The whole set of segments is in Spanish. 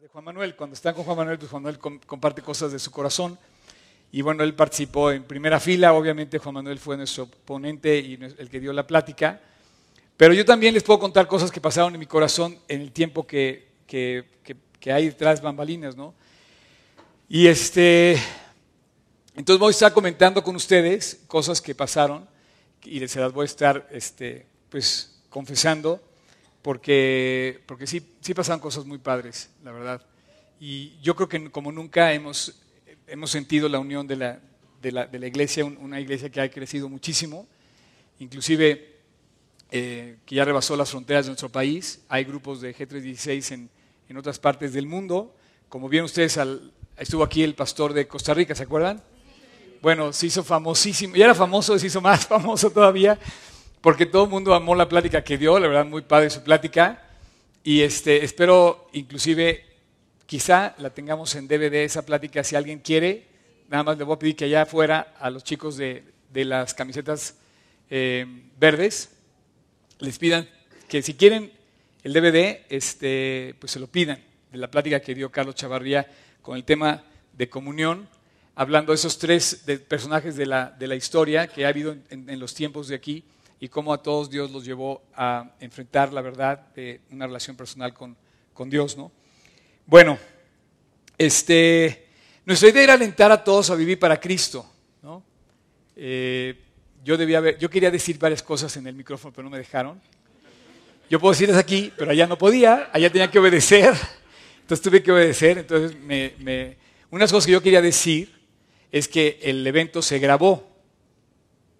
de Juan Manuel. Cuando están con Juan Manuel, pues Juan Manuel comparte cosas de su corazón. Y bueno, él participó en primera fila, obviamente Juan Manuel fue nuestro ponente y el que dio la plática. Pero yo también les puedo contar cosas que pasaron en mi corazón en el tiempo que, que, que, hay detrás bambalinas, ¿no? Y este, entonces voy a estar comentando con ustedes cosas que pasaron y se las voy a estar, este, pues, confesando porque, porque sí, sí pasan cosas muy padres, la verdad. Y yo creo que como nunca hemos, hemos sentido la unión de la, de la, de la iglesia, una iglesia que ha crecido muchísimo, inclusive eh, que ya rebasó las fronteras de nuestro país. Hay grupos de G316 en, en otras partes del mundo. Como vieron ustedes, al, estuvo aquí el pastor de Costa Rica, ¿se acuerdan? Bueno, se hizo famosísimo, ya era famoso, se hizo más famoso todavía porque todo el mundo amó la plática que dio, la verdad muy padre su plática, y este, espero inclusive quizá la tengamos en DVD esa plática si alguien quiere, nada más le voy a pedir que allá afuera a los chicos de, las camisetas eh, verdes les pidan que si quieren el DVD, este, pues se lo pidan, de la plática que dio Carlos Chavarría con el tema de comunión, hablando de esos tres personajes de la, de la, historia que ha habido en los tiempos de aquí y cómo a todos Dios los llevó a enfrentar la verdad de una relación personal con, con Dios, ¿no? Bueno, este, nuestra idea era alentar a todos a vivir para Cristo, ¿no? Eh, yo, debía yo quería decir varias cosas en el micrófono, pero no me dejaron. Yo puedo decirles aquí, pero allá no podía, allá tenía que obedecer, entonces tuve que obedecer. Entonces, me, me, unas cosas que yo quería decir es que el evento se grabó,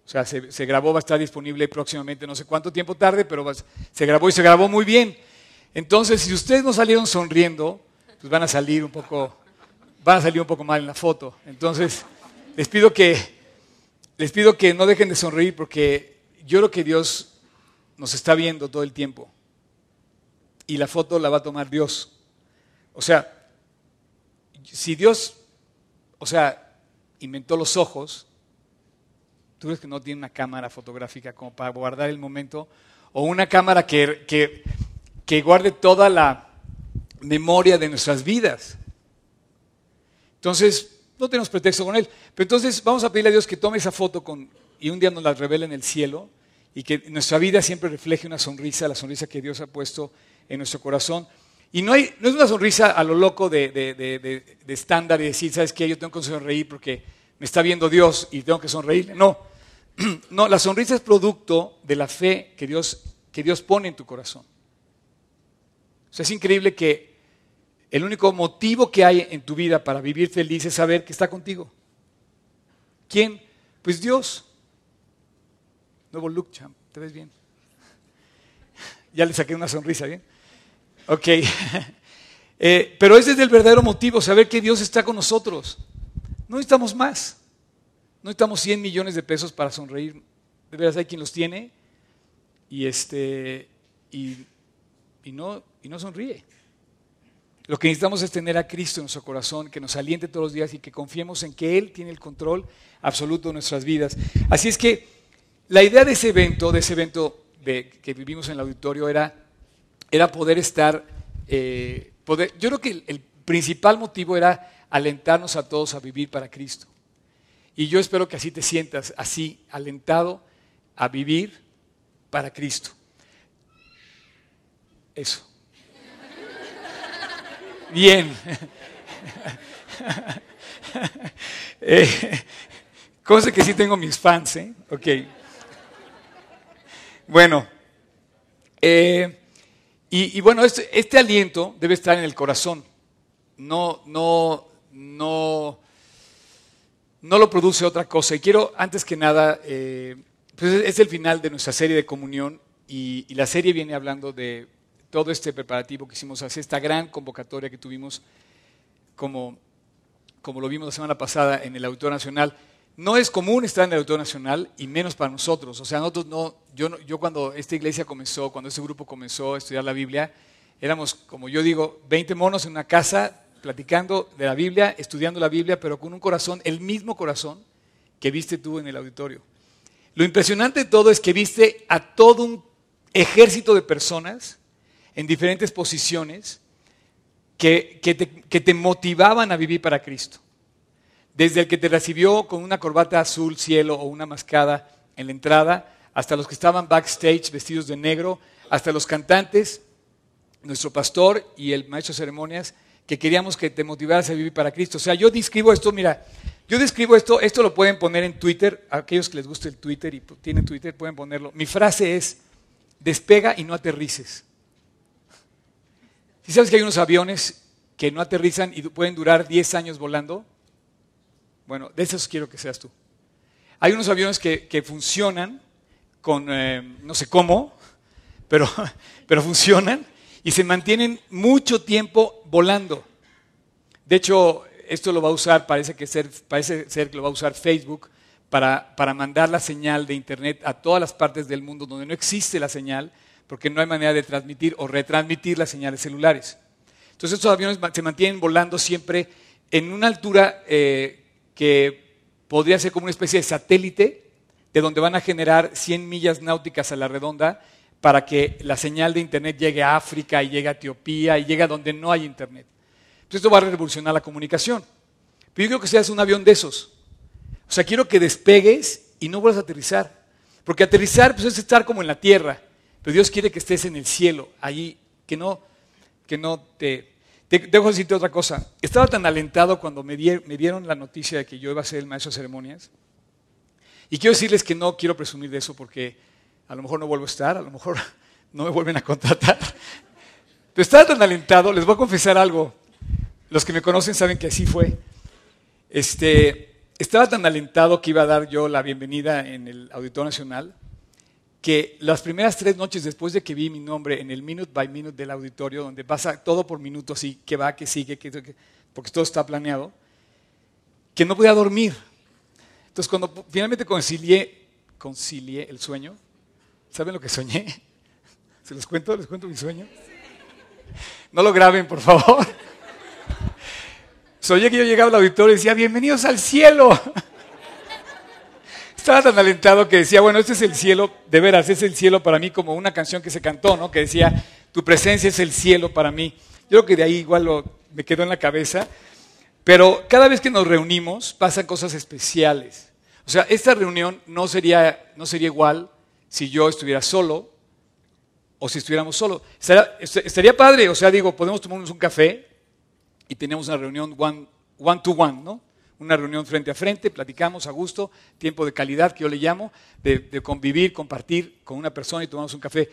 o sea, se, grabó, va a estar disponible próximamente, no sé cuánto tiempo tarde, pero se grabó y se grabó muy bien. Entonces, si ustedes no salieron sonriendo, pues van a salir un poco, van a salir un poco mal en la foto. Entonces, les pido que, les pido que no dejen de sonreír porque yo creo que Dios nos está viendo todo el tiempo. Y la foto la va a tomar Dios. O sea, si Dios, o sea, inventó los ojos, ¿Tú crees que no tiene una cámara fotográfica como para guardar el momento? ¿O una cámara que, que, guarde toda la memoria de nuestras vidas? Entonces, no tenemos pretexto con él. Pero entonces vamos a pedirle a Dios que tome esa foto con, y un día nos la revele en el cielo y que nuestra vida siempre refleje una sonrisa, la sonrisa que Dios ha puesto en nuestro corazón. Y no, hay, no es una sonrisa a lo loco de, de, de, de estándar y decir, ¿sabes qué? Yo tengo que sonreír porque me está viendo Dios y tengo que sonreír. No, no, la sonrisa es producto de la fe que Dios, que Dios pone en tu corazón. O sea, es increíble que el único motivo que hay en tu vida para vivir feliz es saber que está contigo. ¿Quién? Pues Dios. Nuevo look, champ. ¿Te ves bien? Ya le saqué una sonrisa, ¿bien? Ok. Eh, pero ese es el verdadero motivo, saber que Dios está con nosotros. No necesitamos más. No necesitamos 100 millones de pesos para sonreír. De veras hay quien los tiene y, este, y, no, y no sonríe. Lo que necesitamos es tener a Cristo en nuestro corazón, que nos aliente todos los días y que confiemos en que Él tiene el control absoluto de nuestras vidas. Así es que la idea de ese evento, de ese evento que vivimos en el auditorio, era, era poder estar, eh, poder, yo creo que el principal motivo era alentarnos a todos a vivir para Cristo. Y yo espero que así te sientas, así alentado a vivir para Cristo. Eso. Bien. eh, cosa que sí tengo mis fans, ¿eh? Ok. Bueno. Eh, y, bueno, este, este aliento debe estar en el corazón. No, no, no no lo produce otra cosa. Y quiero, antes que nada, eh, pues es el final de nuestra serie de comunión y, la serie viene hablando de todo este preparativo que hicimos hacia esta gran convocatoria que tuvimos, como, como lo vimos la semana pasada en el Auditorio Nacional. No es común estar en el Auditorio Nacional y menos para nosotros. O sea, nosotros no, yo, yo cuando esta iglesia comenzó, cuando este grupo comenzó a estudiar la Biblia, éramos, como yo digo, 20 monos en una casa platicando de la Biblia, estudiando la Biblia, pero con un corazón, el mismo corazón que viste tú en el auditorio. Lo impresionante de todo es que viste a todo un ejército de personas en diferentes posiciones que, te, que te motivaban a vivir para Cristo. Desde el que te recibió con una corbata azul cielo o una mascada en la entrada, hasta los que estaban backstage vestidos de negro, hasta los cantantes, nuestro pastor y el maestro de ceremonias, que queríamos que te motivaras a vivir para Cristo. O sea, yo describo esto, mira, yo describo esto, esto lo pueden poner en Twitter, aquellos que les guste el Twitter y tienen Twitter pueden ponerlo. Mi frase es, despega y no aterrices. Si sabes que hay unos aviones que no aterrizan y pueden durar 10 años volando, bueno, de esos quiero que seas tú. Hay unos aviones que, funcionan con, eh, no sé cómo, pero, pero funcionan y se mantienen mucho tiempo volando. De hecho, esto lo va a usar, parece, que ser, parece ser que lo va a usar Facebook para, para, mandar la señal de Internet a todas las partes del mundo donde no existe la señal, porque no hay manera de transmitir o retransmitir las señales celulares. Entonces estos aviones se mantienen volando siempre en una altura eh, que podría ser como una especie de satélite, de donde van a generar 100 millas náuticas a la redonda para que la señal de Internet llegue a África y llegue a Etiopía y llegue a donde no hay Internet. Entonces esto va a revolucionar la comunicación. Pero yo quiero que seas un avión de esos. O sea, quiero que despegues y no vuelvas a aterrizar. Porque aterrizar pues, es estar como en la tierra. Pero Dios quiere que estés en el cielo, allí, que no, que no te... te dejo decirte otra cosa. Estaba tan alentado cuando me, me dieron la noticia de que yo iba a ser el maestro de ceremonias. Y quiero decirles que no quiero presumir de eso porque a lo mejor no vuelvo a estar, a lo mejor no me vuelven a contratar. Pero estaba tan alentado, les voy a confesar algo. Los que me conocen saben que así fue. Este, estaba tan alentado que iba a dar yo la bienvenida en el Auditorio Nacional que las primeras tres noches después de que vi mi nombre en el minute by minute del auditorio, donde pasa todo por minutos así, que va, que sigue, que, porque todo está planeado, que no podía dormir. Entonces cuando finalmente concilié, concilié el sueño, ¿Saben lo que soñé? ¿Se los cuento? ¿Les cuento mi sueño? No lo graben, por favor. Soñé que yo llegaba al auditorio y decía, bienvenidos al cielo. Estaba tan alentado que decía, bueno, este es el cielo, de veras, es el cielo para mí, como una canción que se cantó, ¿no? Que decía, tu presencia es el cielo para mí. Yo creo que de ahí igual me quedó en la cabeza. Pero cada vez que nos reunimos pasan cosas especiales. O sea, esta reunión no sería, no sería igual si yo estuviera solo o si estuviéramos solo. Estaría, padre, o sea, digo, podemos tomarnos un café y tenemos una reunión one, one to one, ¿no? Una reunión frente a frente, platicamos a gusto, tiempo de calidad que yo le llamo, de, convivir, compartir con una persona y tomamos un café.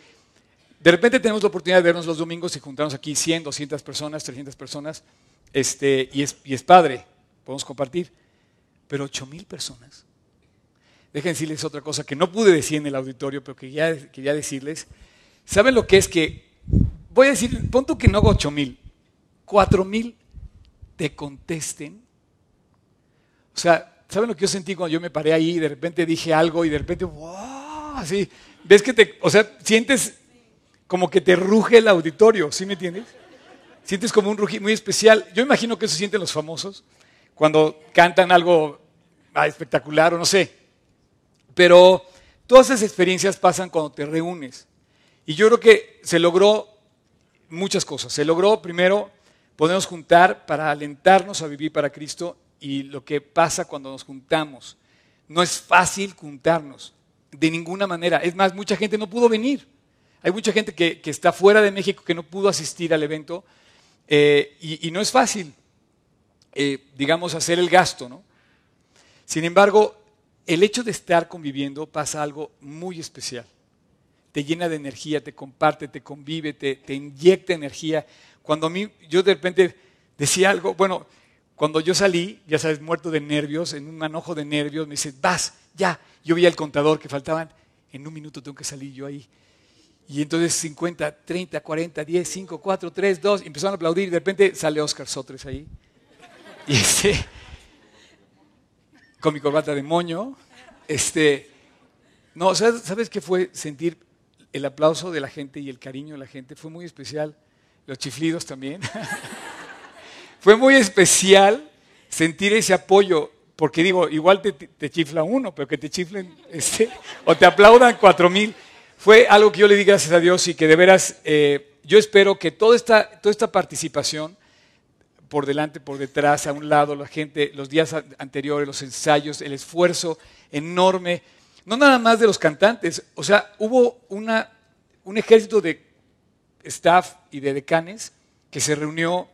De repente tenemos la oportunidad de vernos los domingos y juntarnos aquí 100, 200 personas, 300 personas, este, y, es, y es padre, podemos compartir. Pero 8 mil personas. Dejen decirles otra cosa que no pude decir en el auditorio, pero que ya quería decirles. ¿Saben lo que es que, voy a decir, punto que no hago 8 mil, 4 mil te contesten? O sea, ¿saben lo que yo sentí cuando yo me paré ahí y de repente dije algo y de repente, wow, así, ves que te, o sea, sientes como que te ruge el auditorio, ¿sí me entiendes? Sientes como un rugido muy especial. Yo imagino que eso sienten los famosos cuando cantan algo ah, espectacular o no sé. Pero todas esas experiencias pasan cuando te reúnes. Y yo creo que se logró muchas cosas. Se logró primero podernos juntar para alentarnos a vivir para Cristo y lo que pasa cuando nos juntamos. No es fácil juntarnos, de ninguna manera. Es más, mucha gente no pudo venir. Hay mucha gente que, está fuera de México que no pudo asistir al evento eh, y, no es fácil, eh, digamos, hacer el gasto. ¿no? Sin embargo, el hecho de estar conviviendo pasa algo muy especial. Te llena de energía, te comparte, te convive, te, inyecta energía. Cuando a mí, yo de repente decía algo, bueno, cuando yo salí, ya sabes, muerto de nervios, en un manojo de nervios, me dice, vas, ya. Yo vi al contador que faltaban, en un minuto tengo que salir yo ahí. Y entonces 50, 30, 40, 10, 5, 4, 3, 2, empezaron a aplaudir de repente sale Oscar Sotres ahí. Y ese, con mi corbata de moño. Este, no, ¿sabes qué fue sentir el aplauso de la gente y el cariño de la gente? Fue muy especial. Los chiflidos también. fue muy especial sentir ese apoyo, porque digo, igual te, chifla uno, pero que te chiflen este, o te aplaudan cuatro mil. Fue algo que yo le di gracias a Dios y que de veras eh, yo espero que toda esta, toda esta participación por delante, por detrás, a un lado, la gente, los días anteriores, los ensayos, el esfuerzo enorme, no nada más de los cantantes, o sea, hubo un ejército de staff y de decanes que se reunió,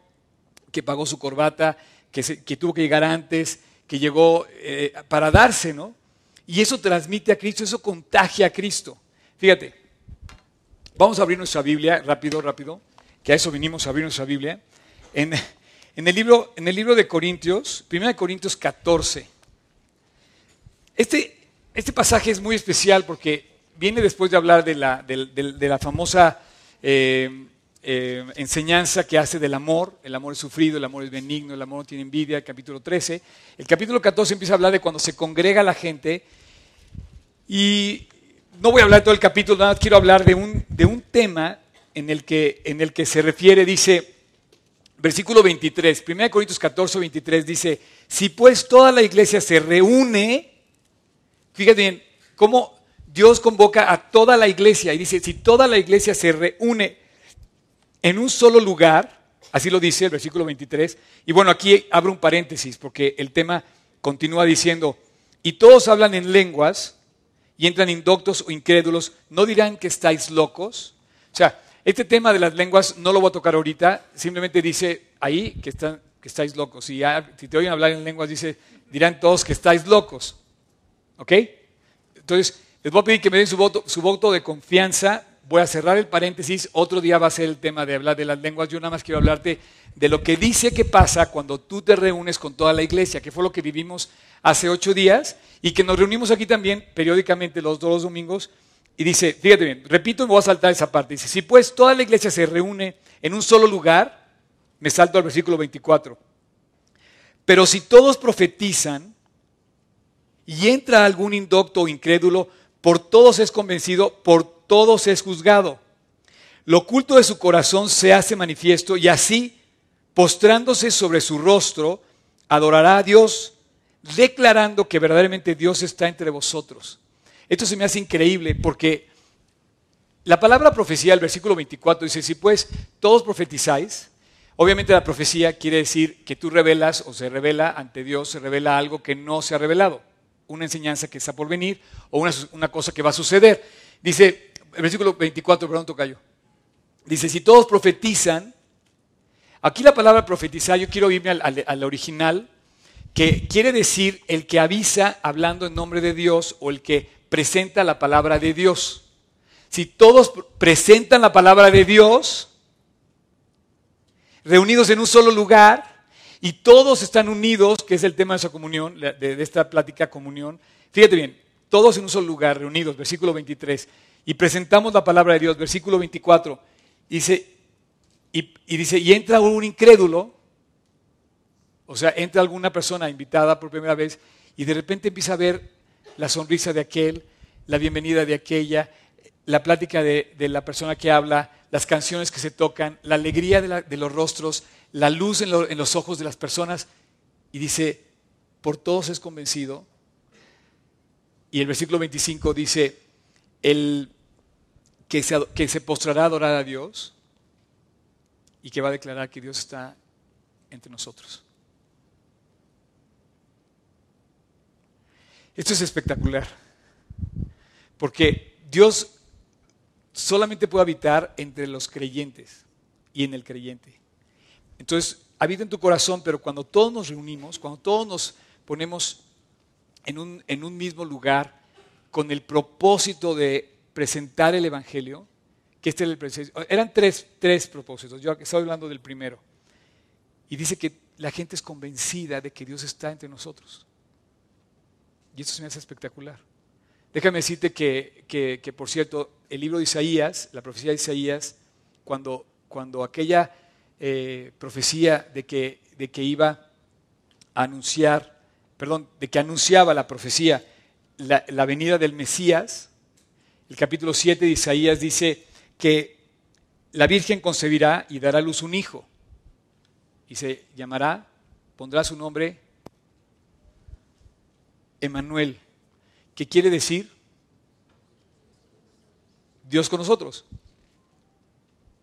que pagó su corbata, que, que tuvo que llegar antes, que llegó eh, para darse, ¿no? Y eso transmite a Cristo, eso contagia a Cristo. Fíjate, vamos a abrir nuestra Biblia, rápido, rápido, que a eso vinimos a abrir nuestra Biblia. En, el, libro, en el libro de Corintios, 1 Corintios 14. Este, este pasaje es muy especial porque viene después de hablar de la, de, la famosa eh, eh, enseñanza que hace del amor. El amor es sufrido, el amor es benigno, el amor no tiene envidia, el capítulo 13. El capítulo 14 empieza a hablar de cuando se congrega la gente. Y no voy a hablar de todo el capítulo, nada más quiero hablar de un, de un tema en el, que, en el que se refiere, dice, versículo 23, 1 Corintios 14, 23, dice, si pues toda la iglesia se reúne, fíjate bien, cómo Dios convoca a toda la iglesia y dice, si toda la iglesia se reúne en un solo lugar, así lo dice el versículo 23, y bueno, aquí abro un paréntesis porque el tema continúa diciendo, y todos hablan en lenguas y entran indoctos o incrédulos, ¿no dirán que estáis locos? O sea, este tema de las lenguas no lo voy a tocar ahorita, simplemente dice ahí que, están, estáis locos. Y si te oyen hablar en lenguas, dice, dirán todos que estáis locos. ¿Ok? Entonces, les voy a pedir que me den su voto, su voto de confianza voy a cerrar el paréntesis, otro día va a ser el tema de hablar de las lenguas, yo nada más quiero hablarte de lo que dice que pasa cuando tú te reúnes con toda la iglesia, que fue lo que vivimos hace ocho días y que nos reunimos aquí también periódicamente los dos domingos. Y dice, fíjate bien, repito me voy a saltar esa parte, dice, si pues toda la iglesia se reúne en un solo lugar, me salto al versículo 24, pero si todos profetizan y entra algún indocto o incrédulo, por todos es convencido, por todos es juzgado. Lo oculto de su corazón se hace manifiesto y así, postrándose sobre su rostro, adorará a Dios, declarando que verdaderamente Dios está entre vosotros. Esto se me hace increíble porque la palabra profecía, el versículo 24 dice, si pues todos profetizáis, obviamente la profecía quiere decir que tú revelas o se revela ante Dios, se revela algo que no se ha revelado, una enseñanza que está por venir o una, una cosa que va a suceder. Dice, el versículo 24, perdón, tocayo. Dice, si todos profetizan, aquí la palabra profetizar, yo quiero irme al, original, que quiere decir el que avisa hablando en nombre de Dios o el que presenta la palabra de Dios. Si todos presentan la palabra de Dios, reunidos en un solo lugar, y todos están unidos, que es el tema de esa comunión, de, esta plática comunión, fíjate bien, todos en un solo lugar, reunidos, versículo 23, y presentamos la palabra de Dios, versículo 24, dice, y, dice, y entra un incrédulo, o sea, entra alguna persona invitada por primera vez, y de repente empieza a ver la sonrisa de aquel, la bienvenida de aquella, la plática de, la persona que habla, las canciones que se tocan, la alegría de, los rostros, la luz en, en los ojos de las personas, y dice, por todos es convencido. Y el versículo 25 dice, el, que se, que se postrará a adorar a Dios y que va a declarar que Dios está entre nosotros. Esto es espectacular, porque Dios solamente puede habitar entre los creyentes y en el creyente. Entonces, habita en tu corazón, pero cuando todos nos reunimos, cuando todos nos ponemos en un, en un mismo lugar con el propósito de presentar el Evangelio, que este era el Eran tres, tres propósitos, yo estoy hablando del primero. Y dice que la gente es convencida de que Dios está entre nosotros. Y eso se me hace espectacular. Déjame decirte que, que, por cierto, el libro de Isaías, la profecía de Isaías, cuando, cuando aquella eh, profecía de que, de que iba a anunciar, perdón, de que anunciaba la profecía la, la venida del Mesías, el capítulo 7 de Isaías dice que la Virgen concebirá y dará a luz un hijo. Y se llamará, pondrá su nombre Emanuel, que quiere decir Dios con nosotros.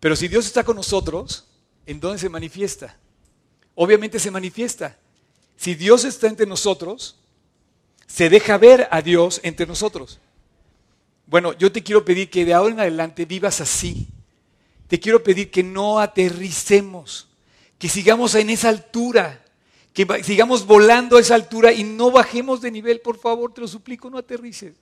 Pero si Dios está con nosotros, ¿en dónde se manifiesta? obviamente se manifiesta. Si Dios está entre nosotros, se deja ver a Dios entre nosotros. Bueno, yo te quiero pedir que de ahora en adelante vivas así. Te quiero pedir que no aterricemos, que sigamos en esa altura, que sigamos volando a esa altura y no bajemos de nivel, por favor, te lo suplico, no aterrices.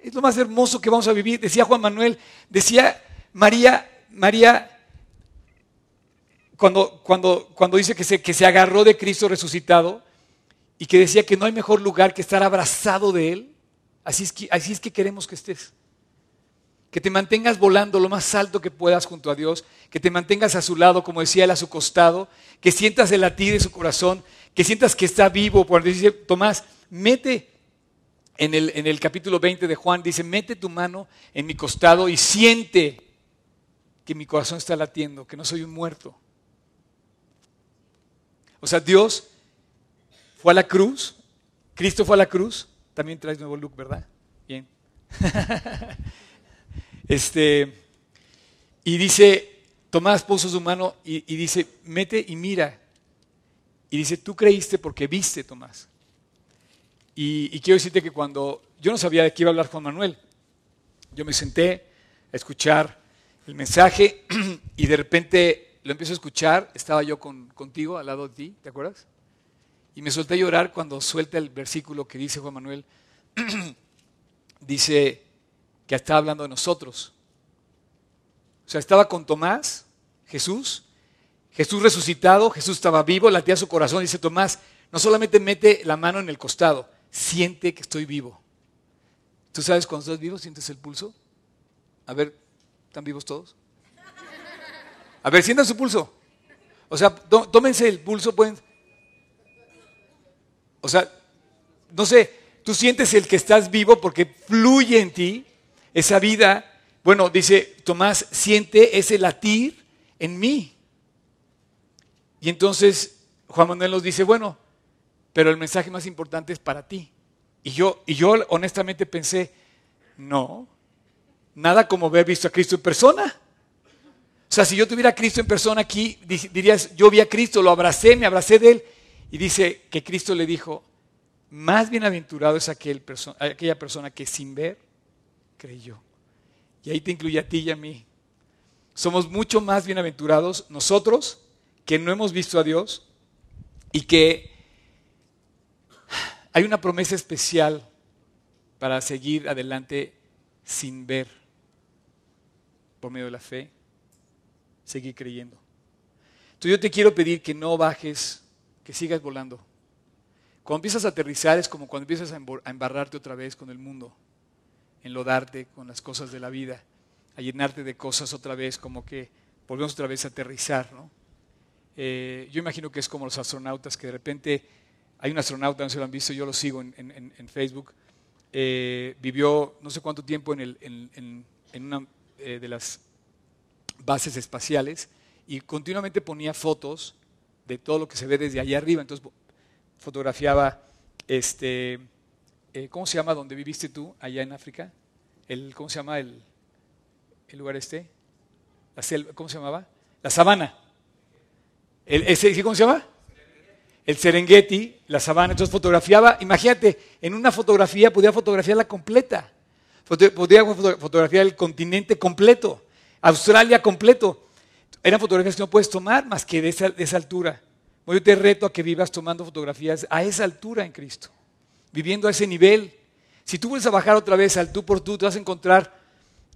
Es lo más hermoso que vamos a vivir. Decía Juan Manuel, decía María, María, cuando, cuando, cuando dice que se, que se agarró de Cristo resucitado y que decía que no hay mejor lugar que estar abrazado de Él, así es que, así es que queremos que estés. Que te mantengas volando lo más alto que puedas junto a Dios, que te mantengas a su lado, como decía él, a su costado, que sientas el latir de su corazón, que sientas que está vivo. Cuando dice Tomás, mete en el, en el capítulo 20 de Juan, dice, mete tu mano en mi costado y siente que mi corazón está latiendo, que no soy un muerto. O sea, Dios fue a la cruz, Cristo fue a la cruz, también traes nuevo look, ¿verdad? Bien. este, y dice, Tomás puso su mano y, dice, mete y mira. Y dice, tú creíste porque viste, Tomás. Y, quiero decirte que cuando yo no sabía de qué iba a hablar Juan Manuel, yo me senté a escuchar el mensaje y de repente lo empiezo a escuchar, estaba yo contigo al lado de ti, ¿te acuerdas? Y me solté a llorar cuando suelta el versículo que dice Juan Manuel, dice que estaba hablando de nosotros. O sea, estaba con Tomás, Jesús, Jesús resucitado, Jesús estaba vivo, latía su corazón, dice Tomás, no solamente mete la mano en el costado, siente que estoy vivo. ¿Tú sabes cuando estás vivo sientes el pulso? A ver, ¿están vivos todos? A ver, sientan su pulso. O sea, tómense el pulso, pueden. O sea, no sé, tú sientes el que estás vivo porque fluye en ti esa vida. Bueno, dice Tomás, siente ese latir en mí. Y entonces Juan Manuel nos dice, bueno, pero el mensaje más importante es para ti. Y yo, y yo honestamente pensé, no, nada como haber visto a Cristo en persona. O sea, si yo tuviera a Cristo en persona aquí, dirías, yo vi a Cristo, lo abracé, me abracé de él. Y dice que Cristo le dijo, más bienaventurado es aquel aquella persona que sin ver creyó. Y ahí te incluye a ti y a mí. Somos mucho más bienaventurados nosotros que no hemos visto a Dios y que hay una promesa especial para seguir adelante sin ver, por medio de la fe, seguir creyendo. Entonces yo te quiero pedir que no bajes, que sigas volando. Cuando empiezas a aterrizar es como cuando empiezas a embarrarte otra vez con el mundo, enlodarte con las cosas de la vida, a llenarte de cosas otra vez, como que volvemos otra vez a aterrizar. ¿no? Eh, yo imagino que es como los astronautas que de repente hay un astronauta, no si lo han visto, yo lo sigo en, Facebook. Eh, vivió no sé cuánto tiempo en, una eh, de las bases espaciales y continuamente ponía fotos de todo lo que se ve desde allá arriba. Entonces fotografiaba, este, eh, ¿cómo se llama donde viviste tú, allá en África? El, ¿Cómo se llama el, el lugar este? La ¿Cómo se llamaba? La sabana. El, ¿Cómo se llama? el Serengeti, la sabana, entonces fotografiaba, imagínate, en una fotografía podía fotografiarla completa, podía fotografiar el continente completo, Australia completo. Eran fotografías que no puedes tomar más que de esa, altura. Yo te reto a que vivas tomando fotografías a esa altura en Cristo, viviendo a ese nivel. Si tú vuelves a bajar otra vez al tú por tú, te vas a encontrar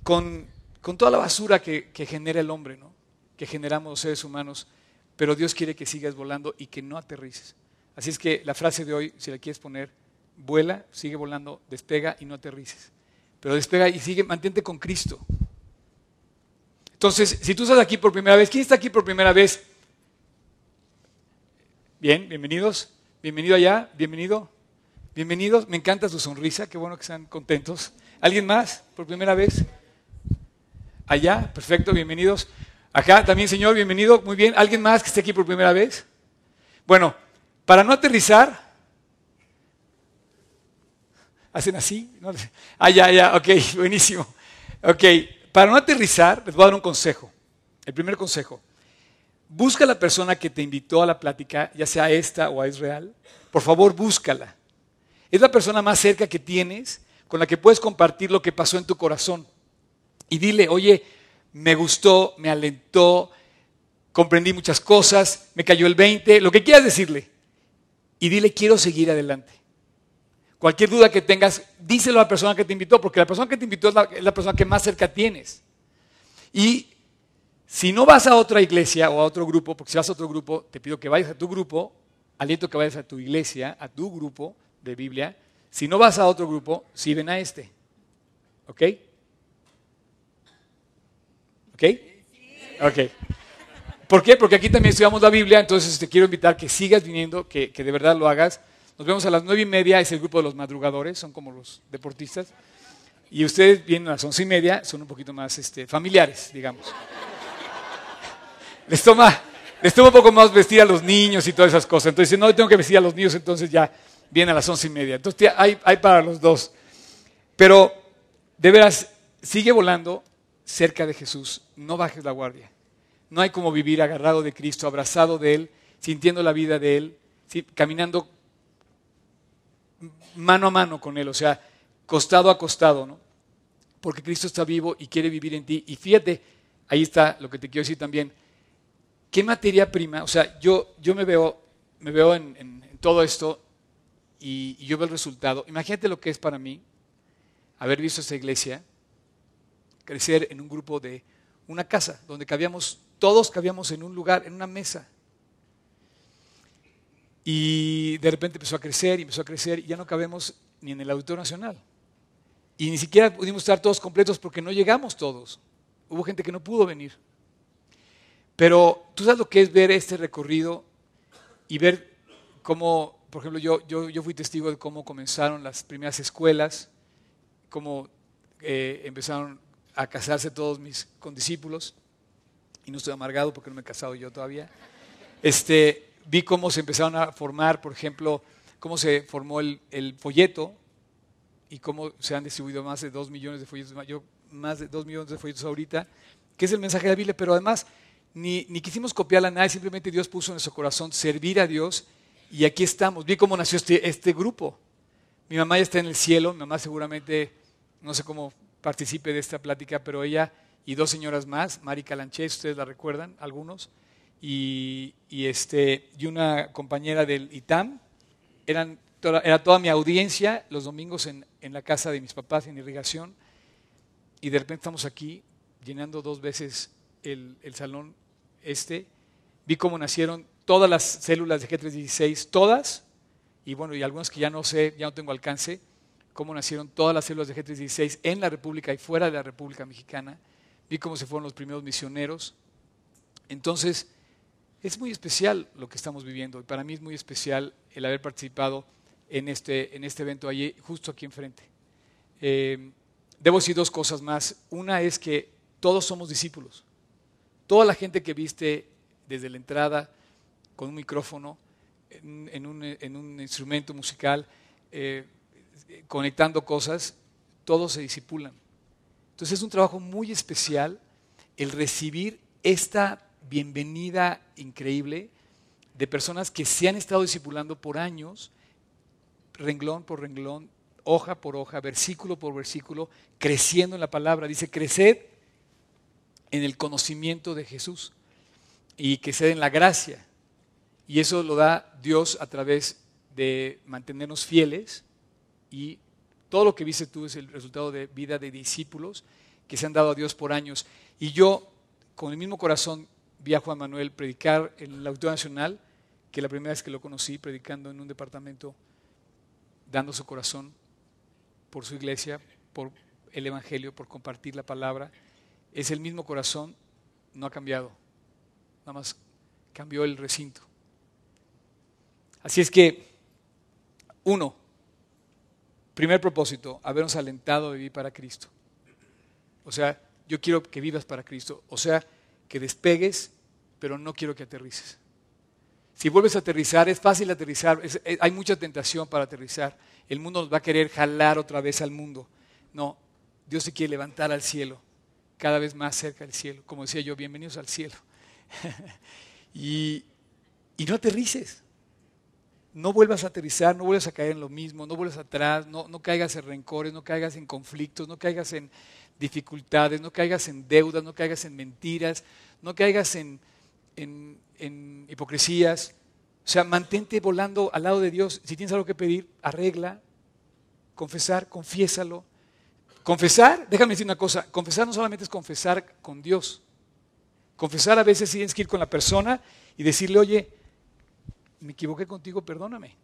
con, toda la basura que, que genera el hombre, ¿no? que generamos los seres humanos pero Dios quiere que sigas volando y que no aterrices. Así es que la frase de hoy, si la quieres poner, vuela, sigue volando, despega y no aterrices. Pero despega y sigue, mantente con Cristo. Entonces, si tú estás aquí por primera vez, ¿quién está aquí por primera vez? Bien, bienvenidos. Bienvenido allá, bienvenido. Bienvenidos, me encanta su sonrisa, qué bueno que están contentos. ¿Alguien más por primera vez? Allá, perfecto, bienvenidos. Acá también, señor, bienvenido. Muy bien. ¿Alguien más que esté aquí por primera vez? Bueno, para no aterrizar, hacen así. Ah, ya, ya, ok, buenísimo. Ok, para no aterrizar, les voy a dar un consejo. El primer consejo. busca a la persona que te invitó a la plática, ya sea esta o a Israel, por favor búscala. Es la persona más cerca que tienes con la que puedes compartir lo que pasó en tu corazón. Y dile, oye, me gustó, me alentó, comprendí muchas cosas, me cayó el 20, lo que quieras decirle. Y dile, quiero seguir adelante. Cualquier duda que tengas, díselo a la persona que te invitó, porque la persona que te invitó es la, persona que más cerca tienes. Y si no vas a otra iglesia o a otro grupo, porque si vas a otro grupo, te pido que vayas a tu grupo, aliento que vayas a tu iglesia, a tu grupo de Biblia. Si no vas a otro grupo, sí ven a este. ¿Ok? ¿Ok? Ok. ¿Por qué? Porque aquí también estudiamos la Biblia, entonces te quiero invitar que sigas viniendo, que, que de verdad lo hagas. Nos vemos a las nueve y media, es el grupo de los madrugadores, son como los deportistas. Y ustedes vienen a las once y media, son un poquito más este, familiares, digamos. Les toma, les toma un poco más vestir a los niños y todas esas cosas. Entonces, no tengo que vestir a los niños, entonces ya viene a las once y media. Entonces, hay, hay para los dos. Pero, de veras, sigue volando cerca de Jesús, no bajes la guardia. No hay como vivir agarrado de Cristo, abrazado de Él, sintiendo la vida de Él, caminando mano a mano con Él, o sea, costado a costado, ¿no? Porque Cristo está vivo y quiere vivir en ti. Y fíjate, ahí está lo que te quiero decir también. ¿Qué materia prima? O sea, yo, yo me veo, me veo en todo esto y, yo veo el resultado. Imagínate lo que es para mí haber visto esta iglesia crecer en un grupo de una casa donde cabíamos, todos cabíamos en un lugar, en una mesa. Y de repente empezó a crecer y empezó a crecer y ya no cabemos ni en el Auditorio Nacional. Y ni siquiera pudimos estar todos completos porque no llegamos todos. Hubo gente que no pudo venir. Pero tú sabes lo que es ver este recorrido y ver cómo, por ejemplo, yo, yo, yo fui testigo de cómo comenzaron las primeras escuelas, cómo eh, empezaron a casarse todos mis condiscípulos, y no estoy amargado porque no me he casado yo todavía. Este, vi cómo se empezaron a formar, por ejemplo, cómo se formó el, el folleto y cómo se han distribuido más de dos millones de folletos, yo más de dos millones de folletos ahorita, que es el mensaje de la Biblia, pero además ni, ni quisimos copiarla a nadie, simplemente Dios puso en nuestro corazón servir a Dios y aquí estamos. Vi cómo nació este, este grupo. Mi mamá ya está en el cielo, mi mamá seguramente, no sé cómo participe de esta plática, pero ella y dos señoras más, Mari Calanché, ustedes la recuerdan, algunos, y, este, y una compañera del ITAM, eran era toda mi audiencia los domingos en, en la casa de mis papás en irrigación, y de repente estamos aquí llenando dos veces el, el salón este, vi cómo nacieron todas las células de G316, todas, y bueno, y algunas que ya no sé, ya no tengo alcance, cómo nacieron todas las células de G316 en la República y fuera de la República Mexicana, vi cómo se fueron los primeros misioneros. Entonces, es muy especial lo que estamos viviendo y para mí es muy especial el haber participado en este, en este evento allí, justo aquí enfrente. Eh, debo decir dos cosas más. Una es que todos somos discípulos. Toda la gente que viste desde la entrada con un micrófono, en, en, un, en un, instrumento musical, eh, conectando cosas, todos se disipulan. Entonces es un trabajo muy especial el recibir esta bienvenida increíble de personas que se han estado discipulando por años, renglón por renglón, hoja por hoja, versículo por versículo, creciendo en la palabra. Dice, creced en el conocimiento de Jesús y que se den la gracia. Y eso lo da Dios a través de mantenernos fieles y todo lo que viste tú es el resultado de vida de discípulos que se han dado a Dios por años. Y yo, con el mismo corazón, vi a Juan Manuel predicar en la Auditorio Nacional, que la primera vez que lo conocí, predicando en un departamento, dando su corazón por su iglesia, por el Evangelio, por compartir la palabra. Es el mismo corazón, no ha cambiado, nada más cambió el recinto. Así es que, uno, primer propósito, habernos alentado a vivir para Cristo. O sea, yo quiero que vivas para Cristo. O sea, que despegues, pero no quiero que aterrices. Si vuelves a aterrizar, es fácil aterrizar, es, hay mucha tentación para aterrizar. El mundo nos va a querer jalar otra vez al mundo. No, Dios se quiere levantar al cielo, cada vez más cerca del cielo. Como decía yo, bienvenidos al cielo. Y, y no aterrices. No vuelvas a aterrizar, no vuelvas a caer en lo mismo, no vuelvas atrás, no, no caigas en rencores, no caigas en conflictos, no caigas en dificultades, no caigas en deudas, no caigas en mentiras, no caigas en, en, en hipocresías. O sea, mantente volando al lado de Dios. Si tienes algo que pedir, arregla. Confesar, confiésalo. Confesar, déjame decir una cosa, confesar no solamente es confesar con Dios. Confesar a veces tienes que ir con la persona y decirle, oye, me equivoqué contigo, perdóname.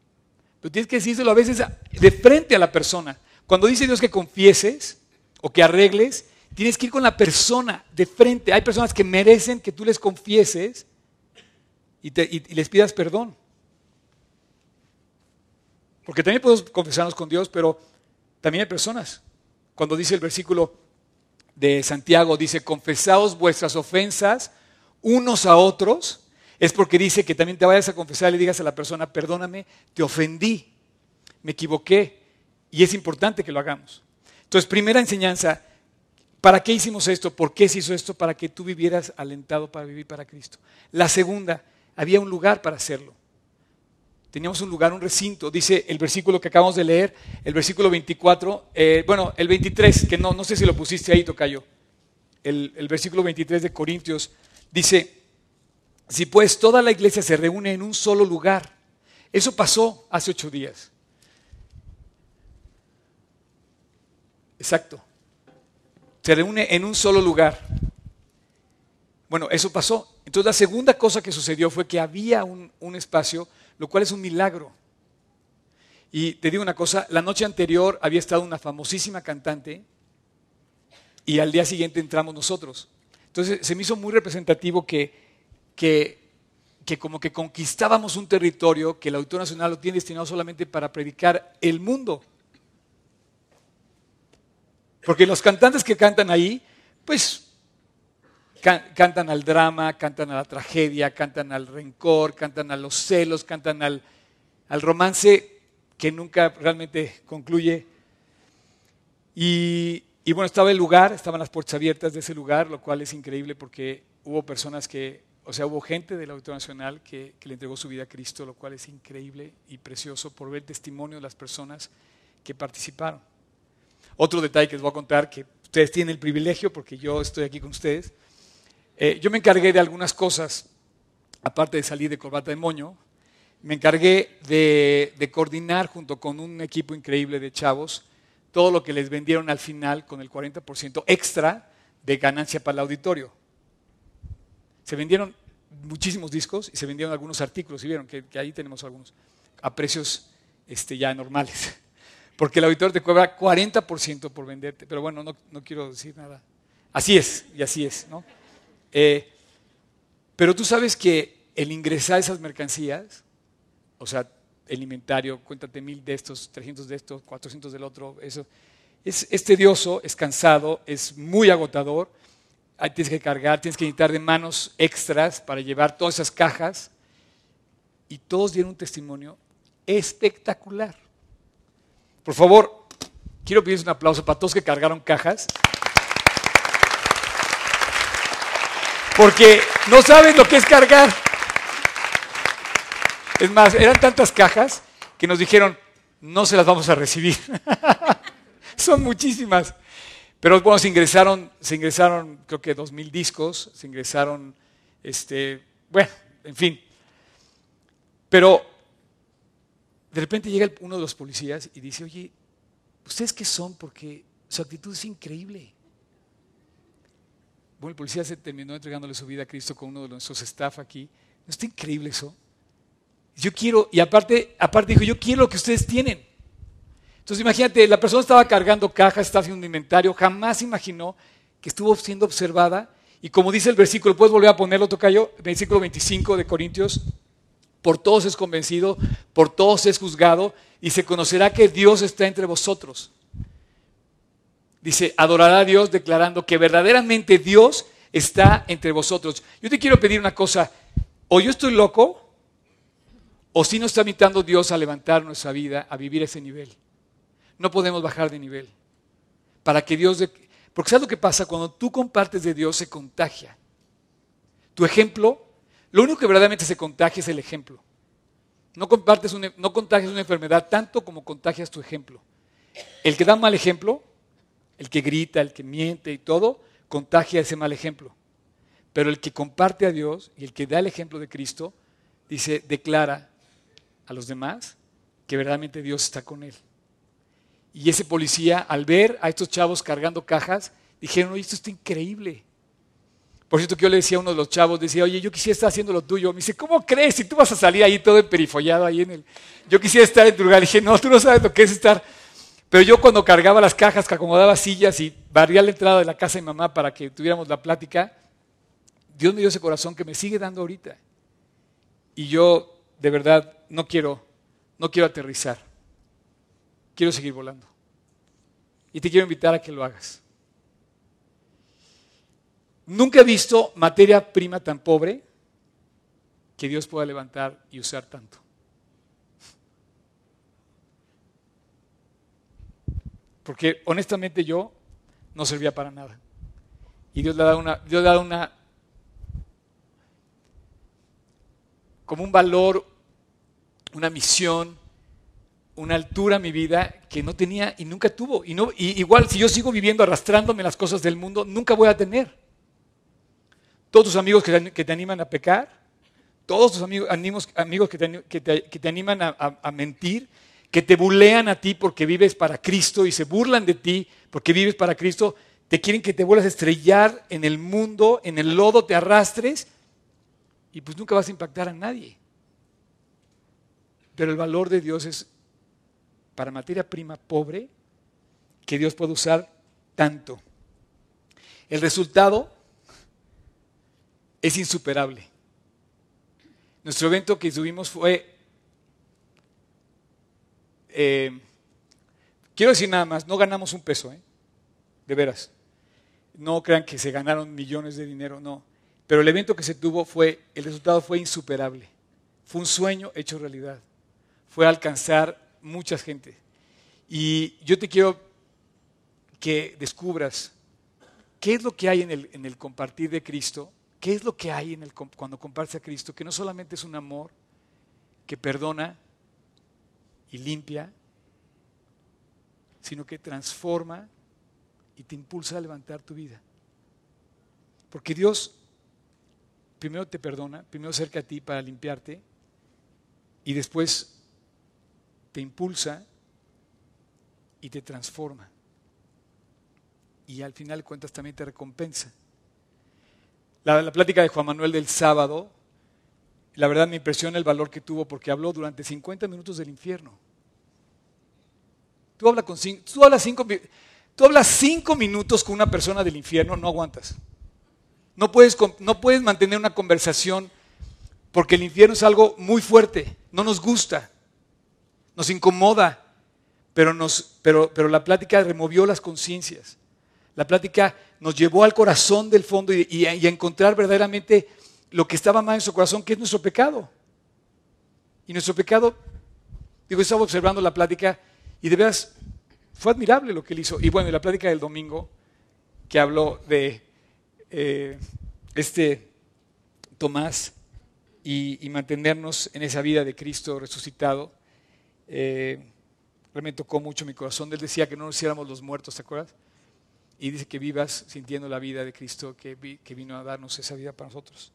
Pero tienes que decírselo a veces de frente a la persona. Cuando dice Dios que confieses o que arregles, tienes que ir con la persona de frente. Hay personas que merecen que tú les confieses y, les pidas perdón. Porque también podemos confesarnos con Dios, pero también hay personas. Cuando dice el versículo de Santiago, dice, confesaos vuestras ofensas unos a otros es porque dice que también te vayas a confesar y le digas a la persona, perdóname, te ofendí, me equivoqué. Y es importante que lo hagamos. Entonces, primera enseñanza, ¿para qué hicimos esto? ¿Por qué se hizo esto? Para que tú vivieras alentado para vivir para Cristo. La segunda, había un lugar para hacerlo. Teníamos un lugar, un recinto. Dice el versículo que acabamos de leer, el versículo 24, eh, bueno, el 23, que no, no sé si lo pusiste ahí, Tocayo. El, el versículo 23 de Corintios dice, si pues toda la iglesia se reúne en un solo lugar, eso pasó hace ocho días. Exacto. Se reúne en un solo lugar. Bueno, eso pasó. Entonces la segunda cosa que sucedió fue que había un, un, espacio, lo cual es un milagro. Y te digo una cosa, la noche anterior había estado una famosísima cantante y al día siguiente entramos nosotros. Entonces se me hizo muy representativo que que, como que conquistábamos un territorio que el Auditorio Nacional lo tiene destinado solamente para predicar el mundo. Porque los cantantes que cantan ahí, pues cantan al drama, cantan a la tragedia, cantan al rencor, cantan a los celos, cantan al, al romance que nunca realmente concluye. Y, y, bueno, estaba el lugar, estaban las puertas abiertas de ese lugar, lo cual es increíble porque hubo personas que o sea, hubo gente del Auditorio Nacional que, le entregó su vida a Cristo, lo cual es increíble y precioso por ver el testimonio de las personas que participaron. Otro detalle que les voy a contar, que ustedes tienen el privilegio, porque yo estoy aquí con ustedes, eh, yo me encargué de algunas cosas, aparte de salir de corbata de moño, me encargué de, de coordinar junto con un equipo increíble de chavos todo lo que les vendieron al final con el 40% extra de ganancia para el auditorio. Se vendieron muchísimos discos y se vendieron algunos artículos, y vieron que, ahí tenemos algunos, a precios este, ya normales. Porque el auditor te cobra 40% por venderte, pero bueno, no, quiero decir nada. Así es, y así es, ¿no? Eh, pero tú sabes que el ingresar esas mercancías, o sea, el inventario, cuéntate mil de estos, 300 de estos, 400 del otro, eso, es, es tedioso, es cansado, es muy agotador, tienes que cargar, tienes que necesitar de manos extras para llevar todas esas cajas. Y todos dieron un testimonio espectacular. Por favor, quiero pedirles un aplauso para todos que cargaron cajas. Porque no saben lo que es cargar. Es más, eran tantas cajas que nos dijeron, no se las vamos a recibir. Son muchísimas. Pero bueno, se ingresaron, se ingresaron creo que dos mil discos, se ingresaron, este, bueno, en fin. Pero de repente llega uno de los policías y dice, oye, ¿ustedes qué son? Porque su actitud es increíble. Bueno, el policía se terminó entregándole su vida a Cristo con uno de nuestros staff aquí. ¿No está increíble eso? Yo quiero, y aparte, aparte dijo, yo quiero lo que ustedes tienen. Entonces imagínate, la persona estaba cargando cajas, estaba haciendo un inventario, jamás imaginó que estuvo siendo observada. Y como dice el versículo, puedes volver a ponerlo, Tocayo, versículo 25 de Corintios, por todos es convencido, por todos es juzgado, y se conocerá que Dios está entre vosotros. Dice, adorará a Dios declarando que verdaderamente Dios está entre vosotros. Yo te quiero pedir una cosa, o yo estoy loco, o si no está invitando Dios a levantar nuestra vida, a vivir ese nivel no podemos bajar de nivel. Para que Dios... Porque ¿sabes lo que pasa? Cuando tú compartes de Dios se contagia. Tu ejemplo, Lo único que verdaderamente se contagia es el ejemplo. No, compartes no contagias una enfermedad tanto como contagias tu ejemplo. El que da mal ejemplo, el que grita, el que miente y todo, contagia ese mal ejemplo. Pero el que comparte a Dios y el que da el ejemplo de Cristo, dice, declara a los demás que verdaderamente Dios está con él. Y ese policía, al ver a estos chavos cargando cajas, dijeron, oye, esto está increíble. Por cierto, que yo le decía a uno de los chavos, decía, oye, yo quisiera estar haciendo lo tuyo. Me dice, ¿cómo crees? Si tú vas a salir ahí todo emperifollado ahí en el... Yo quisiera estar en tu lugar. Le dije, no, tú no sabes lo que es estar... Pero yo cuando cargaba las cajas, que acomodaba sillas y barría la entrada de la casa de mamá para que tuviéramos la plática, Dios me dio ese corazón que me sigue dando ahorita. Y yo, de verdad, no quiero, no quiero aterrizar. Quiero seguir volando. Y te quiero invitar a que lo hagas. Nunca he visto materia prima tan pobre que Dios pueda levantar y usar tanto. Porque honestamente yo no servía para nada. Y Dios le ha dado una, Dios le ha dado una como un valor, una misión, una altura a mi vida que no tenía y nunca tuvo. Y, no, igual si yo sigo viviendo arrastrándome las cosas del mundo, nunca voy a tener todos tus amigos que te, animan a pecar, todos tus amigos, amigos que, te, animan a, mentir, que te bulean a ti porque vives para Cristo y se burlan de ti porque vives para Cristo, te quieren que te vuelvas a estrellar en el mundo, en el lodo te arrastres y pues nunca vas a impactar a nadie. Pero el valor de Dios es para materia prima pobre que Dios puede usar tanto. El resultado es insuperable. Nuestro evento que tuvimos fue, eh, quiero decir nada más, no ganamos un peso, ¿eh? de veras. No crean que se ganaron millones de dinero, no. Pero el evento que se tuvo fue, el resultado fue insuperable. Fue un sueño hecho realidad. Fue alcanzar mucha gente. Y yo te quiero que descubras qué es lo que hay en el, en el compartir de Cristo ¿Qué es lo que hay en el, cuando compartes a Cristo? Que no solamente es un amor que perdona y limpia, sino que transforma y te impulsa a levantar tu vida. Porque Dios primero te perdona, primero acerca a ti para limpiarte y después te impulsa y te transforma. Y al final cuentas también te recompensa. La, plática de Juan Manuel del sábado, la verdad me impresiona el valor que tuvo porque habló durante 50 minutos del infierno. Tú hablas, con, tú, hablas cinco, tú hablas cinco minutos con una persona del infierno, no aguantas. No puedes, no puedes mantener una conversación porque el infierno es algo muy fuerte, no nos gusta, nos incomoda, pero, nos, pero, pero la plática removió las conciencias. La plática nos llevó al corazón del fondo y, a, encontrar verdaderamente lo que estaba mal en su corazón, que es nuestro pecado. Y nuestro pecado, digo, estaba observando la plática y de veras fue admirable lo que él hizo. Y bueno, la plática del domingo, que habló de eh, este Tomás y, mantenernos en esa vida de Cristo resucitado, eh, realmente tocó mucho mi corazón. Él decía que no nos hiciéramos los muertos, ¿te acuerdas? y dice que vivas sintiendo la vida de Cristo que, vino a darnos esa vida para nosotros.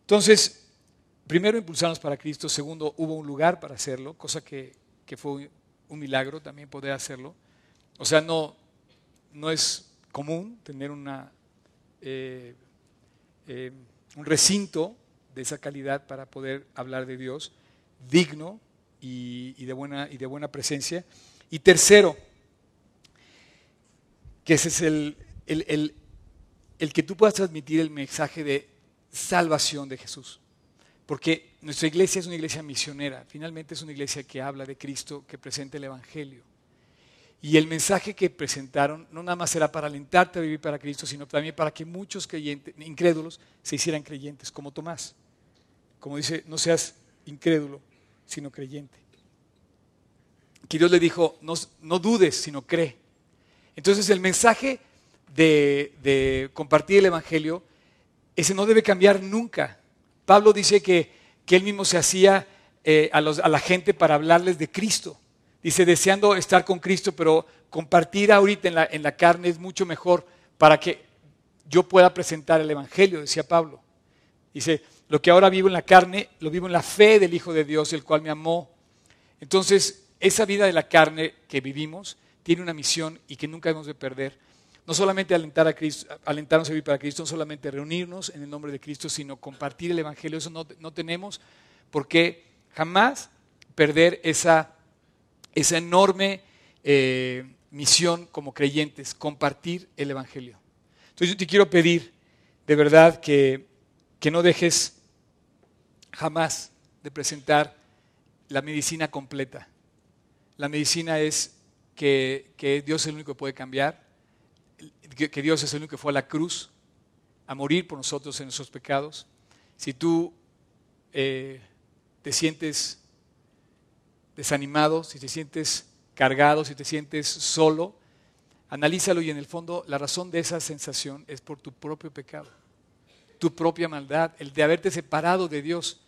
Entonces, primero impulsarnos para Cristo, segundo, hubo un lugar para hacerlo, cosa que, que fue un milagro también poder hacerlo. O sea, no, no es común tener una, eh, eh, un recinto de esa calidad para poder hablar de Dios, digno y, de, buena, y de buena presencia. Y tercero, que ese es el, el, que tú puedas transmitir el mensaje de salvación de Jesús. Porque nuestra iglesia es una iglesia misionera, finalmente es una iglesia que habla de Cristo, que presenta el Evangelio. Y el mensaje que presentaron no nada más era para alentarte a vivir para Cristo, sino también para que muchos creyentes, incrédulos se hicieran creyentes, como Tomás. Como dice, no seas incrédulo, sino creyente. Que Dios le dijo, no, no dudes, sino cree. Entonces el mensaje de, compartir el Evangelio, ese no debe cambiar nunca. Pablo dice que, él mismo se hacía eh, a, a la gente para hablarles de Cristo. Dice, deseando estar con Cristo, pero compartir ahorita en la, en la carne es mucho mejor para que yo pueda presentar el Evangelio, decía Pablo. Dice, lo que ahora vivo en la carne, lo vivo en la fe del Hijo de Dios, el cual me amó. Entonces, esa vida de la carne que vivimos tiene una misión y que nunca hemos de perder. No solamente alentar a Cristo, alentarnos a vivir para Cristo, no solamente reunirnos en el nombre de Cristo, sino compartir el Evangelio. Eso no, no tenemos por qué jamás perder esa, esa enorme eh, misión como creyentes, compartir el Evangelio. Entonces yo te quiero pedir de verdad que, que no dejes jamás de presentar la medicina completa. La medicina es que, Dios es el único que puede cambiar, que, Dios es el único que fue a la cruz a morir por nosotros en nuestros pecados. Si tú eh, te sientes desanimado, si te sientes cargado, si te sientes solo, analízalo y en el fondo la razón de esa sensación es por tu propio pecado, tu propia maldad, el de haberte separado de Dios.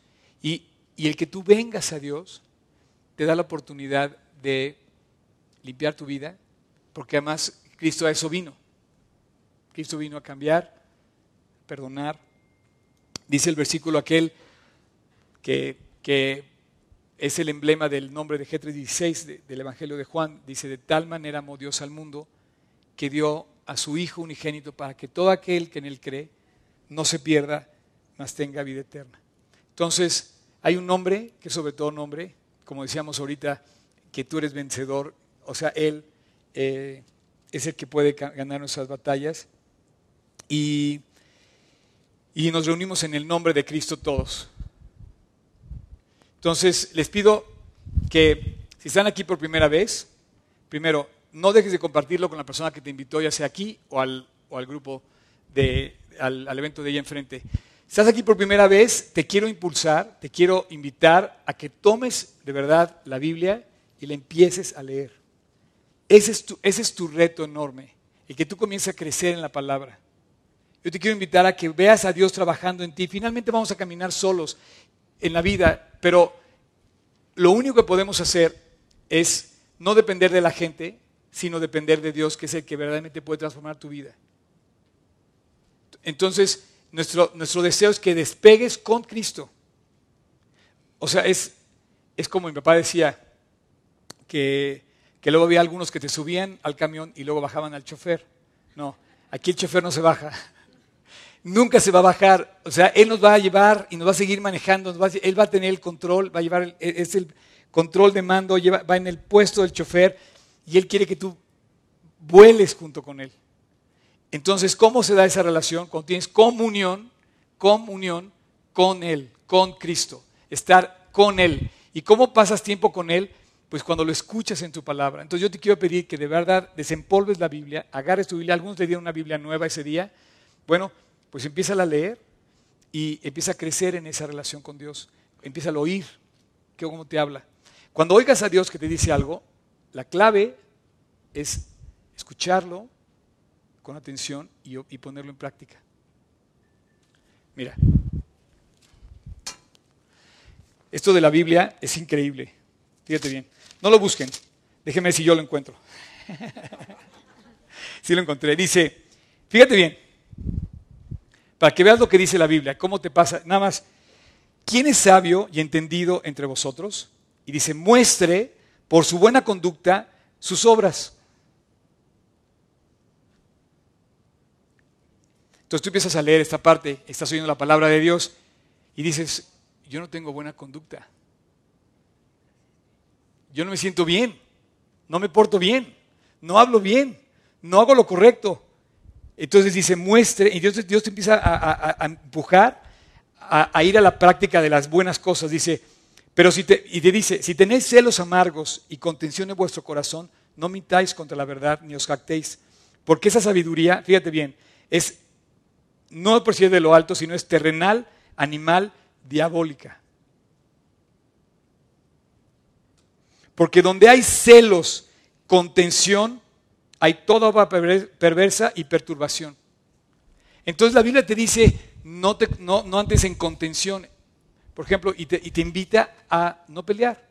Y, el que tú vengas a Dios te da la oportunidad de limpiar tu vida, porque además Cristo a eso vino. Cristo vino a cambiar, perdonar. Dice el versículo aquel que, es el emblema del nombre de G316 del Evangelio de Juan. Dice, de tal manera amó Dios al mundo que dio a su Hijo unigénito para que todo aquel que en él cree no se pierda, mas tenga vida eterna. Entonces, hay un nombre que sobre todo nombre, como decíamos ahorita, que tú eres vencedor, o sea, Él eh, es el que puede ganar nuestras batallas. Y, y nos reunimos en el nombre de Cristo todos. Entonces, les pido que si están aquí por primera vez, primero, no dejes de compartirlo con la persona que te invitó, ya sea aquí o al, o al grupo, de, al, al evento de ella enfrente. Estás aquí por primera vez, te quiero impulsar, te quiero invitar a que tomes de verdad la Biblia y la empieces a leer. Ese es tu, ese es tu reto enorme, el que tú comiences a crecer en la palabra. Yo te quiero invitar a que veas a Dios trabajando en ti. Finalmente vamos a caminar solos en la vida, pero lo único que podemos hacer es no depender de la gente, sino depender de Dios, que es el que verdaderamente puede transformar tu vida. Entonces, nuestro, nuestro deseo es que despegues con Cristo. O sea, es, es como mi papá decía, que, luego había algunos que te subían al camión y luego bajaban al chofer. No, aquí el chofer no se baja. Nunca se va a bajar. O sea, Él nos va a llevar y nos va a seguir manejando. él va a tener el control, va a llevar, es el control de mando, va en el puesto del chofer y Él quiere que tú vueles junto con Él. Entonces, ¿cómo se da esa relación? Cuando tienes comunión, comunión con Él, con Cristo, estar con Él. ¿Y cómo pasas tiempo con Él? pues cuando lo escuchas en tu palabra. Entonces yo te quiero pedir que de verdad desempolves la Biblia, agarres tu Biblia, algunos te dieron una Biblia nueva ese día, bueno, pues empieza a leer y empieza a crecer en esa relación con Dios, empieza a oír, que cómo te habla. Cuando oigas a Dios que te dice algo, la clave es escucharlo con atención y, ponerlo en práctica. Mira, esto de la Biblia es increíble, fíjate bien. No lo busquen. Déjenme ver si yo lo encuentro. sí lo encontré. Dice, fíjate bien, para que veas lo que dice la Biblia, cómo te pasa. Nada más, ¿quién es sabio y entendido entre vosotros? Y dice, muestre por su buena conducta sus obras. Entonces tú empiezas a leer esta parte, estás oyendo la palabra de Dios y dices, yo no tengo buena conducta yo no me siento bien, no me porto bien, no hablo bien, no hago lo correcto. Entonces dice, muestre, y Dios, Dios te empieza a, empujar a, ir a la práctica de las buenas cosas. Dice, pero si te, y te dice, si tenéis celos amargos y contención en vuestro corazón, no mintáis contra la verdad ni os jactéis. Porque esa sabiduría, fíjate bien, es no si de lo alto, sino es terrenal, animal, diabólica. Porque donde hay celos, contención, hay toda obra perversa y perturbación. Entonces la Biblia te dice, no, te, andes en contención, por ejemplo, y te, y te invita a no pelear.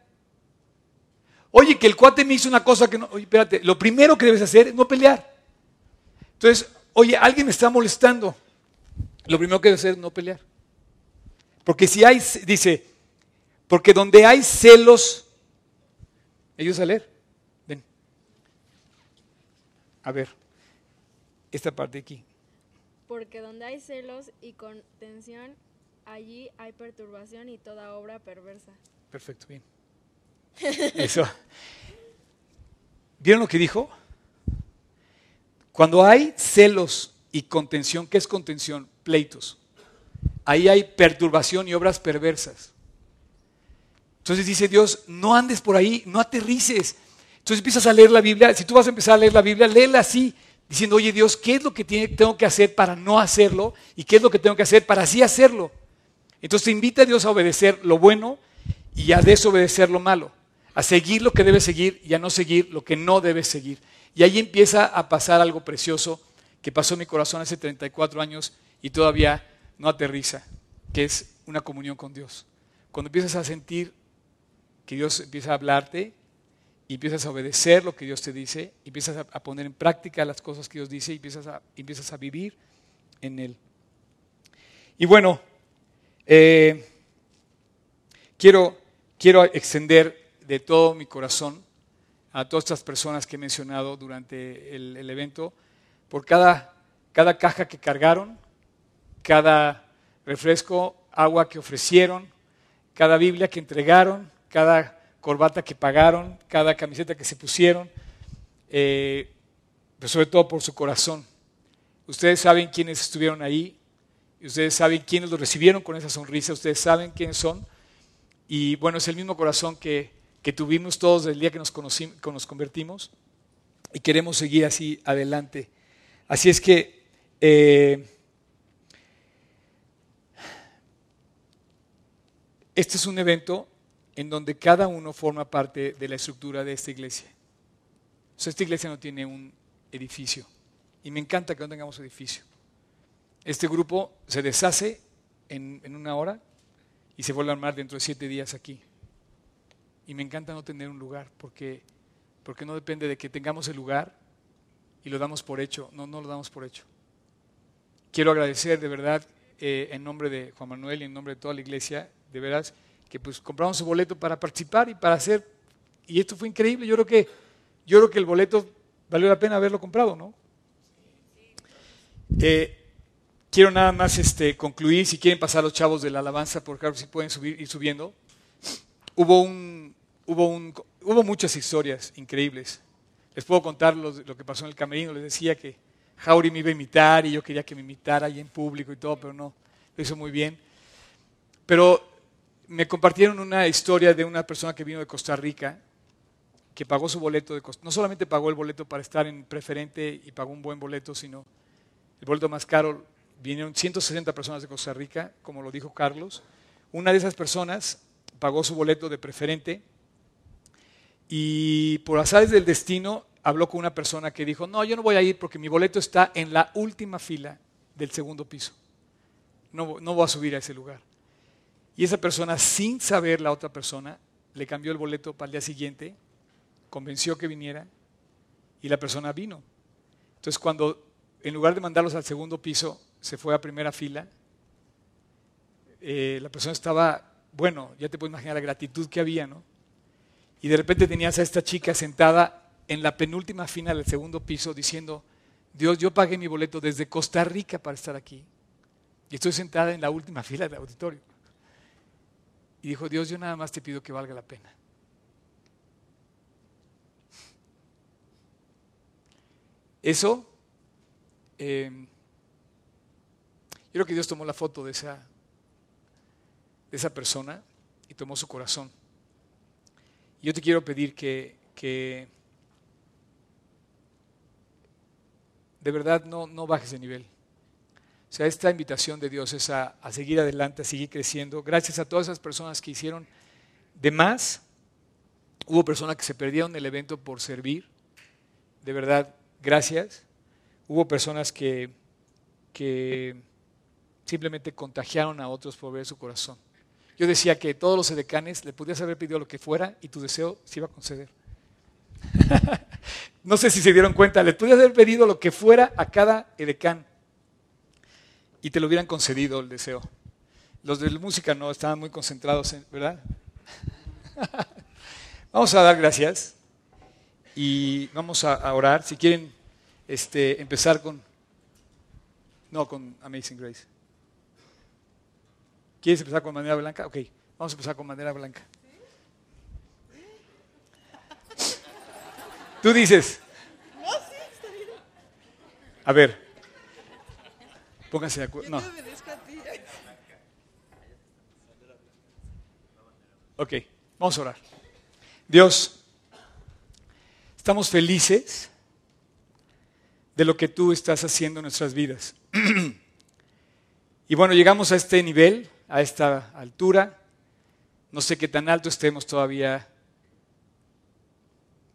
Oye, que el cuate me hizo una cosa que no. Oye, espérate, lo primero que debes hacer es no pelear. Entonces, oye, alguien me está molestando. Lo primero que debes hacer es no pelear. Porque si hay, dice, porque donde hay celos, ellos a leer. Ven. A ver, esta parte aquí. Porque donde hay celos y contención, allí hay perturbación y toda obra perversa. Perfecto, bien. Eso. ¿Vieron lo que dijo? Cuando hay celos y contención, ¿qué es contención? Pleitos. Ahí hay perturbación y obras perversas. Entonces dice Dios, no andes por ahí, no aterrices. Entonces empiezas a leer la Biblia. Si tú vas a empezar a leer la Biblia, léela así, diciendo, oye Dios, ¿qué es lo que tengo que hacer para no hacerlo? ¿Y qué es lo que tengo que hacer para sí hacerlo? Entonces te invita a Dios a obedecer lo bueno y a desobedecer lo malo a seguir lo que debe seguir y a no seguir lo que no debe seguir. Y ahí empieza a pasar algo precioso que pasó en mi corazón hace 34 años y todavía no aterriza, que es una comunión con Dios. Cuando empiezas a sentir que Dios empieza a hablarte y empiezas a obedecer lo que Dios te dice, empiezas a, poner en práctica las cosas que Dios dice y empiezas a, vivir en Él. Y bueno, eh, quiero, quiero extender de todo mi corazón a todas estas personas que he mencionado durante el, evento por cada, cada caja que cargaron, cada refresco, agua que ofrecieron, cada Biblia que entregaron, cada corbata que pagaron, cada camiseta que se pusieron, eh, pero sobre todo por su corazón. Ustedes saben quiénes estuvieron ahí, y ustedes saben quiénes lo recibieron con esa sonrisa, ustedes saben quiénes son, y bueno, es el mismo corazón que, que tuvimos todos el día que nos, que nos convertimos y queremos seguir así adelante. Así es que eh, este es un evento en donde cada uno forma parte de la estructura de esta iglesia. O esta iglesia no tiene un edificio y me encanta que no tengamos edificio. Este grupo se deshace en, en una hora y se vuelve a armar dentro de siete días aquí. Y me encanta no tener un lugar, porque, porque no depende de que tengamos el lugar y lo damos por hecho. No, no lo damos por hecho. Quiero agradecer de verdad, eh, en nombre de Juan Manuel y en nombre de toda la iglesia, de veras, que pues compramos su boleto para participar y para hacer. Y esto fue increíble. Yo creo que, yo creo que el boleto valió la pena haberlo comprado, ¿no? Eh, quiero nada más este, concluir, si quieren pasar los chavos de la alabanza, por favor, si pueden subir, ir subiendo. Hubo un, hubo, un, hubo muchas historias increíbles. Les puedo contar lo, que pasó en el camerino. Les decía que Jauri me iba a imitar y yo quería que me imitara ahí en público y todo, pero no, lo hizo muy bien. Pero me compartieron una historia de una persona que vino de Costa Rica, que pagó su boleto, de no solamente pagó el boleto para estar en preferente y pagó un buen boleto, sino el boleto más caro, vinieron 160 personas de Costa Rica, como lo dijo Carlos. Una de esas personas pagó su boleto de preferente y por azares del destino habló con una persona que dijo, no, yo no voy a ir porque mi boleto está en la última fila del segundo piso. No, no voy a subir a ese lugar. Y esa persona, sin saber la otra persona, le cambió el boleto para el día siguiente, convenció que viniera y la persona vino. Entonces cuando en lugar de mandarlos al segundo piso, se fue a primera fila, eh, la persona estaba, bueno, ya te puedes imaginar la gratitud que había, ¿no? Y de repente tenías a esta chica sentada en la penúltima fila del segundo piso diciendo, Dios, yo pagué mi boleto desde Costa Rica para estar aquí. Y estoy sentada en la última fila del auditorio. Y dijo, Dios, yo nada más te pido que valga la pena. Eso, eh, yo creo que Dios tomó la foto de esa, de esa persona y tomó su corazón. Yo te quiero pedir que, de verdad no, no, bajes de nivel. Sea, esta invitación de Dios es a, a, seguir adelante, a seguir creciendo. Gracias a todas esas personas que hicieron de más. Hubo personas que se perdieron el evento por servir. De verdad, gracias. Hubo personas que, que simplemente contagiaron a otros por ver su corazón. Yo decía que todos los edecanes le podías haber pedido lo que fuera y tu deseo se iba a conceder. no sé si se dieron cuenta, le podías haber pedido lo que fuera a cada edecán y te lo hubieran concedido el deseo. Los de la música no, estaban muy concentrados, en, ¿verdad? vamos a dar gracias y vamos a, orar. Si quieren este, empezar con... No, con Amazing Grace. ¿Quieres empezar con manera blanca? Ok, vamos a empezar con manera blanca. Tú dices. A ver. Pónganse de acuerdo. No. Ok, vamos a orar. Dios, estamos felices de lo que tú estás haciendo en nuestras vidas. y bueno, llegamos a este nivel, a esta altura. No sé qué tan alto estemos todavía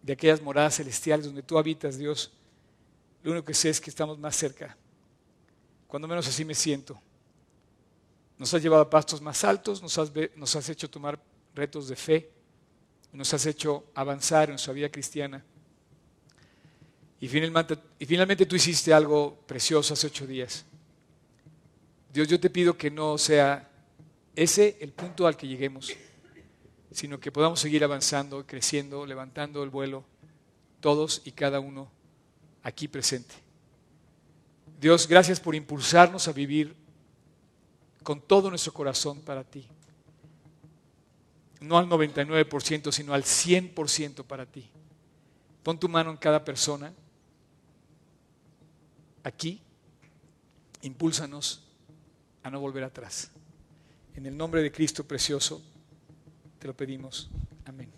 de aquellas moradas celestiales donde tú habitas, Dios. Lo único que sé es que estamos más cerca. Cuando menos así me siento. Nos has llevado a pastos más altos, nos has, hecho tomar retos de fe, nos has hecho avanzar en nuestra vida cristiana. Y finalmente tú hiciste algo precioso hace ocho días. Dios, yo te pido que no sea ese el punto al que lleguemos, sino que podamos seguir avanzando, creciendo, levantando el vuelo, todos y cada uno aquí presente. Dios, gracias por impulsarnos a vivir con todo nuestro corazón para ti no al 99%, sino al 100% para ti. Pon tu mano en cada persona. Aquí, impúlsanos a no volver atrás. En el nombre de Cristo precioso, te lo pedimos. Amén.